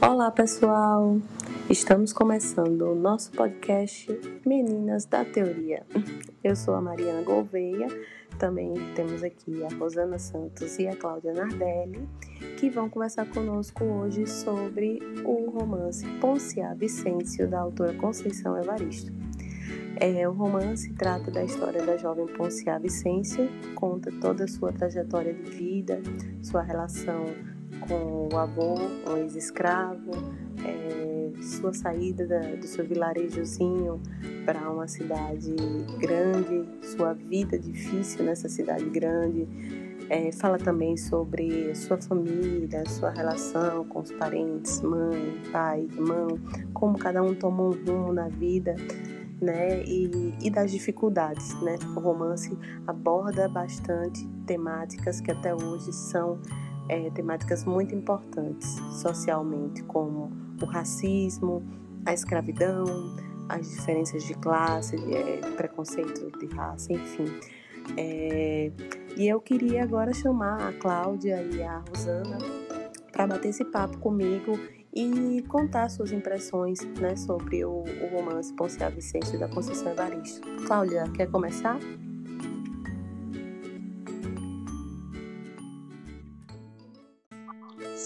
Olá, pessoal! Estamos começando o nosso podcast Meninas da Teoria. Eu sou a Mariana Gouveia, também temos aqui a Rosana Santos e a Cláudia Nardelli, que vão conversar conosco hoje sobre o romance Poncia Vicêncio, da autora Conceição Evaristo. É, o romance trata da história da jovem Poncia Vicêncio, conta toda a sua trajetória de vida, sua relação com o avô, um ex-escravo, é, sua saída da, do seu vilarejozinho para uma cidade grande, sua vida difícil nessa cidade grande. É, fala também sobre sua família, sua relação com os parentes, mãe, pai, irmão, como cada um toma um rumo na vida. Né, e, e das dificuldades. Né? O romance aborda bastante temáticas que até hoje são é, temáticas muito importantes socialmente, como o racismo, a escravidão, as diferenças de classe, é, preconceito de raça, enfim. É, e eu queria agora chamar a Cláudia e a Rosana para bater esse papo comigo e contar suas impressões né, sobre o, o romance Poncia Vicente da Conceição Evaristo. Cláudia, quer começar?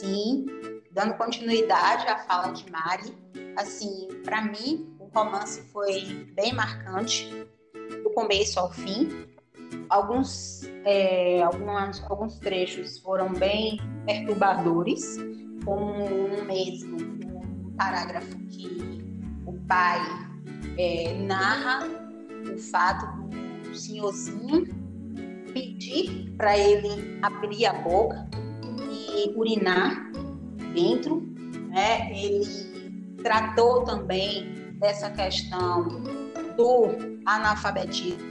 Sim, dando continuidade à fala de Mari, assim, para mim, o romance foi bem marcante, do começo ao fim. Alguns, é, algumas, alguns trechos foram bem perturbadores, como um mesmo, um parágrafo que o pai é, narra o fato do senhorzinho pedir para ele abrir a boca urinar dentro, né? Ele tratou também dessa questão do analfabetismo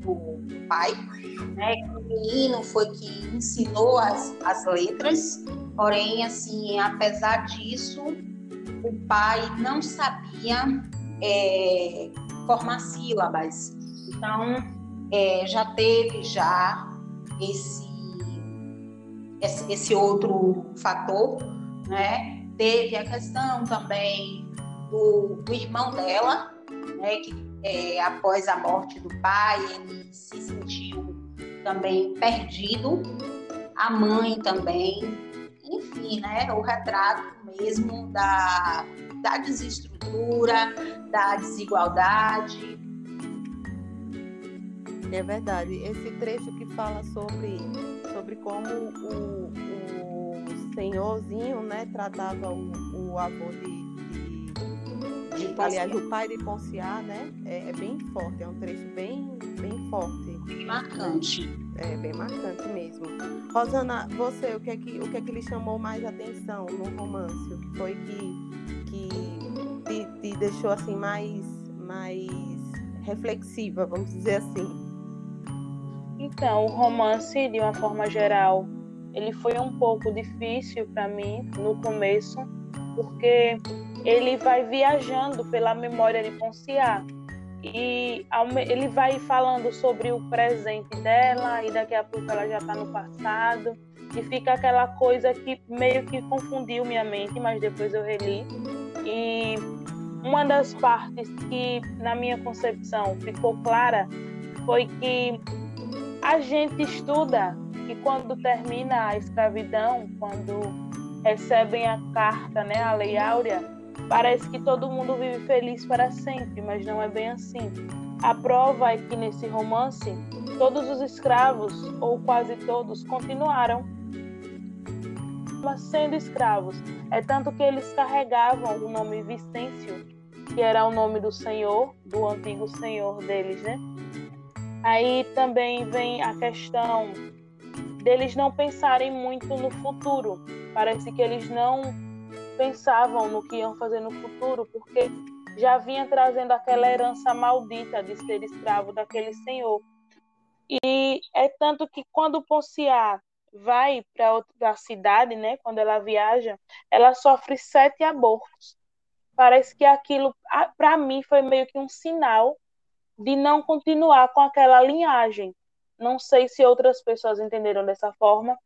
do pai, né? O menino foi que ensinou as, as letras, porém, assim, apesar disso, o pai não sabia é, formar sílabas. Então, é, já teve já esse esse, outro fator, né? Teve a questão também do, do irmão dela, né? Que é, após a morte do pai, ele se sentiu também perdido. A mãe também, enfim, né? O retrato mesmo da, da desestrutura, da desigualdade. É verdade. Esse trecho que fala sobre sobre como o, o senhorzinho, né, tratava o, o avô de, de, de aliás, o pai de Ponciá, né, é, é, bem forte, é um trecho bem, bem forte. Bem marcante. É, bem marcante mesmo. Rosana, você, o que é que, o que, é que lhe chamou mais atenção no romance? O que foi que, que te, te deixou, assim, mais, mais reflexiva, vamos dizer assim? Então, o romance, de uma forma geral, ele foi um pouco difícil para mim no começo, porque ele vai viajando pela memória de Ponciá. E ele vai falando sobre o presente dela e daqui a pouco ela já está no passado e fica aquela coisa que meio que confundiu minha mente, mas depois eu reli. E uma das partes que na minha concepção ficou clara foi que a gente estuda que quando termina a escravidão, quando recebem a carta, né, a Lei Áurea, parece que todo mundo vive feliz para sempre, mas não é bem assim. A prova é que nesse romance, todos os escravos, ou quase todos, continuaram sendo escravos. É tanto que eles carregavam o nome Vicêncio, que era o nome do senhor, do antigo senhor deles, né? Aí também vem a questão deles não pensarem muito no futuro. Parece que eles não pensavam no que iam fazer no futuro, porque já vinha trazendo aquela herança maldita de ser escravo daquele senhor. E é tanto que quando Ponciá vai para outra cidade, né, quando ela viaja, ela sofre sete abortos. Parece que aquilo, para mim, foi meio que um sinal de não continuar com aquela linhagem. Não sei se outras pessoas entenderam dessa forma,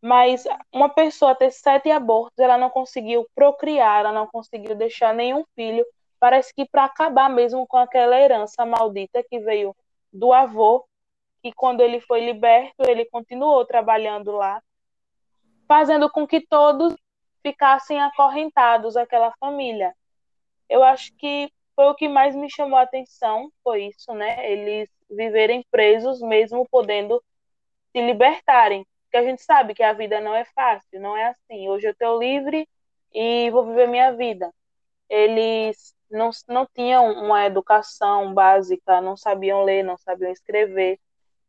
Mas uma pessoa ter sete abortos, ela não conseguiu procriar, ela não conseguiu deixar nenhum filho. Parece que para acabar mesmo com aquela herança maldita que veio do avô, que quando ele foi liberto, ele continuou trabalhando lá, fazendo com que todos ficassem acorrentados àquela família. Eu acho que foi o que mais me chamou a atenção, foi isso, né? Eles viverem presos mesmo podendo se libertarem. Porque a gente sabe que a vida não é fácil, não é assim. Hoje eu estou livre e vou viver minha vida. Eles não, não tinham uma educação básica, não sabiam ler, não sabiam escrever.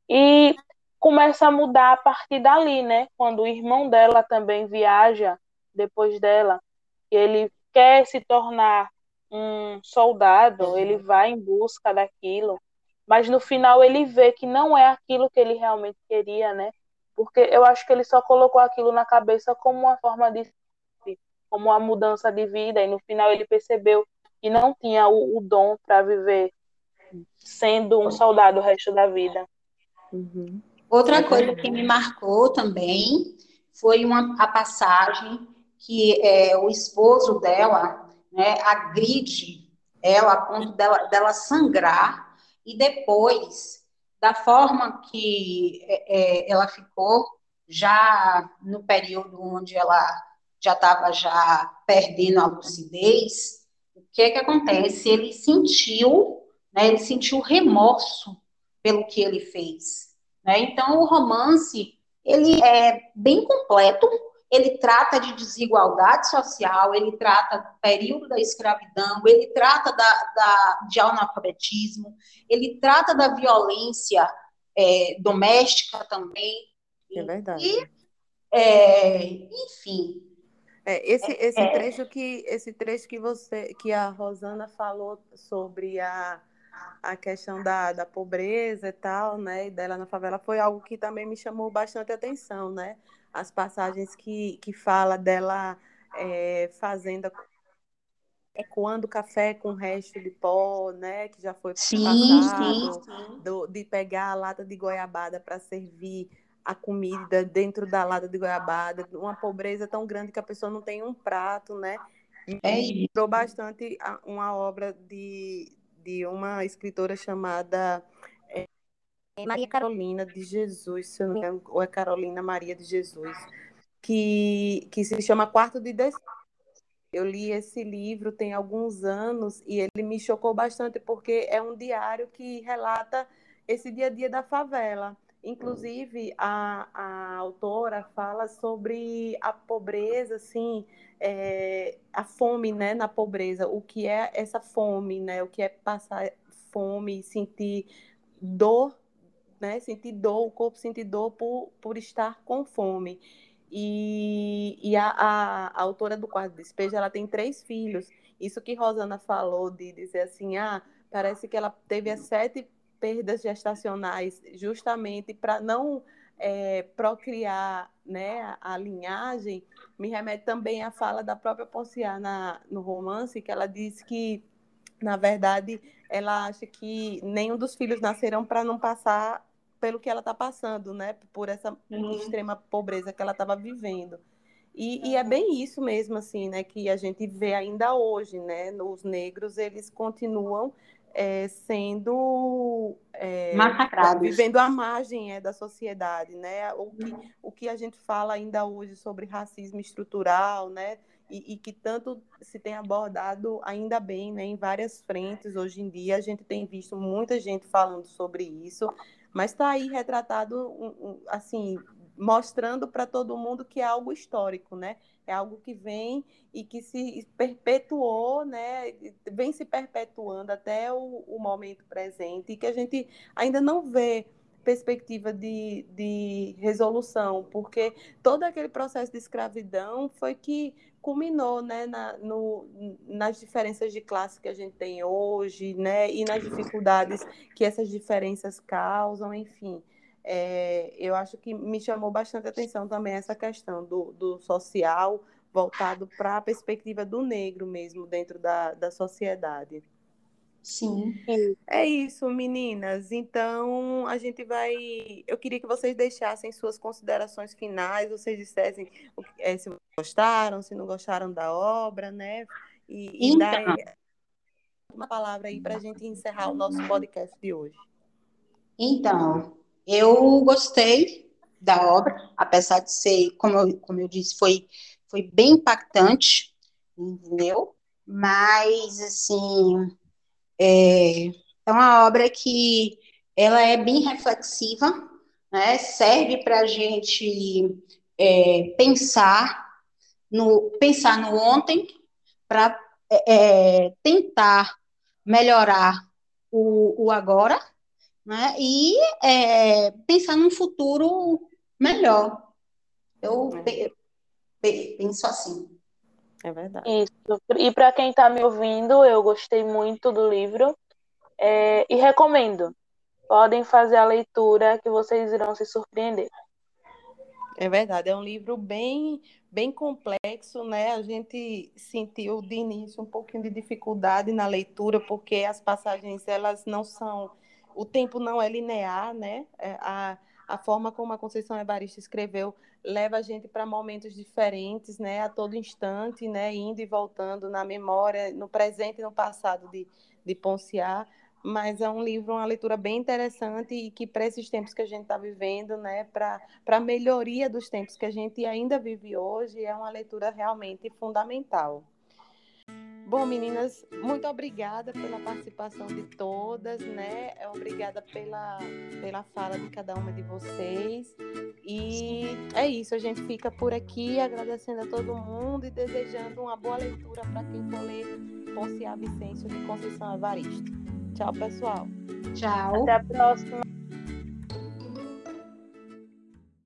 E começa a mudar a partir dali, né? Quando o irmão dela também viaja depois dela, ele quer se tornar um soldado, ele vai em busca daquilo, mas no final ele vê que não é aquilo que ele realmente queria, né? Porque eu acho que ele só colocou aquilo na cabeça como uma forma de como uma mudança de vida e no final ele percebeu que não tinha o, o dom para viver sendo um soldado o resto da vida. Uhum. Outra coisa que me marcou também foi uma, a passagem que é, o esposo dela né, agride ela a ponto dela, dela sangrar e depois, da forma que é, é ela ficou, já no período onde ela já estava já perdendo a lucidez, o que que acontece? Ele sentiu, né, ele sentiu remorso pelo que ele fez. Né? Então, o romance ele é bem completo, ele trata de desigualdade social, ele trata do período da escravidão, ele trata da, da de analfabetismo, ele trata da violência é, doméstica também. É verdade. E, é, enfim. É, esse, esse é. trecho que esse trecho que você que a Rosana falou sobre a, a questão da, da pobreza e tal, né, e dela na favela foi algo que também me chamou bastante atenção, né? as passagens que, que fala dela é, fazendo ecoando café com resto de pó, né, que já foi sim, passado, sim. Do, de pegar a lata de goiabada para servir a comida dentro da lata de goiabada, uma pobreza tão grande que a pessoa não tem um prato, né? É Lembrou bastante uma obra de, de uma escritora chamada é Maria Carolina de Jesus, se eu não me engano, ou é Carolina Maria de Jesus, que, que se chama Quarto de Descanso. Eu li esse livro tem alguns anos e ele me chocou bastante porque é um diário que relata esse dia a dia da favela. Inclusive, a, a autora fala sobre a pobreza, assim, é, a fome né, na pobreza, o que é essa fome, né, o que é passar fome, sentir dor né, sentir dor, o corpo sentir dor por, por estar com fome. E, e a, a, a autora do quarto despejo, ela tem três filhos. Isso que Rosana falou de dizer assim, ah, parece que ela teve as sete perdas gestacionais justamente para não é, procriar né, a, a, linhagem, me remete também à fala da própria Ponciá na, no romance, que ela diz que, na verdade, ela acha que nenhum dos filhos nascerão para não passar pelo que ela está passando, né? Por essa uhum. extrema pobreza que ela estava vivendo. E, e, é bem isso mesmo, assim, né? Que a gente vê ainda hoje, né? Os negros, eles continuam é, sendo é, massacrados, vivendo à margem é, da sociedade, né? O que, uhum. o que a gente fala ainda hoje sobre racismo estrutural, né? E, e, que tanto se tem abordado ainda bem, né? Em várias frentes hoje em dia a gente tem visto muita gente falando sobre isso mas está aí retratado, assim, mostrando para todo mundo que é algo histórico, né? É algo que vem e que se perpetuou, né? Vem se perpetuando até o, o momento presente e que a gente ainda não vê perspectiva de, de resolução, porque todo aquele processo de escravidão foi que culminou né, na, no, nas diferenças de classe que a gente tem hoje, né, e nas dificuldades que essas diferenças causam, enfim. É, eu acho que me chamou bastante atenção também essa questão do, do social voltado para a perspectiva do negro mesmo dentro da, da sociedade. Sim. É isso, meninas. Então, a gente vai. Eu queria que vocês deixassem suas considerações finais, vocês dissessem é, se gostaram, se não gostaram da obra, né? E, então... e dar uma palavra aí para a gente encerrar o nosso podcast de hoje. Então, eu gostei da obra, apesar de ser, como eu, como eu disse, foi, foi bem impactante, entendeu? Mas, assim, é, é uma obra que ela é bem reflexiva, né? serve para a gente é, pensar no pensar no ontem para é, é, tentar melhorar o, o agora, né? E é, pensar num futuro melhor. Eu é. penso assim. É verdade. Isso. E para quem está me ouvindo, eu gostei muito do livro é, e recomendo. Podem fazer a leitura que vocês irão se surpreender. É verdade, é um livro bem, bem complexo, né? A gente sentiu de início um pouquinho de dificuldade na leitura, porque as passagens elas não são, o tempo não é linear, né? É, a, a forma como a Conceição Evarista escreveu leva a gente para momentos diferentes, né, a todo instante, né, indo e voltando na memória, no presente e no passado de, de Ponciar, mas é um livro, uma leitura bem interessante e que para esses tempos que a gente está vivendo, né, para a melhoria dos tempos que a gente ainda vive hoje, é uma leitura realmente fundamental. Bom, meninas, muito obrigada pela participação de todas, né? Obrigada pela, pela fala de cada uma de vocês. E é isso, a gente fica por aqui agradecendo a todo mundo e desejando uma boa leitura para quem for ler Ponciá Vicêncio de Conceição Evaristo. Tchau, pessoal. Tchau. Até a próxima.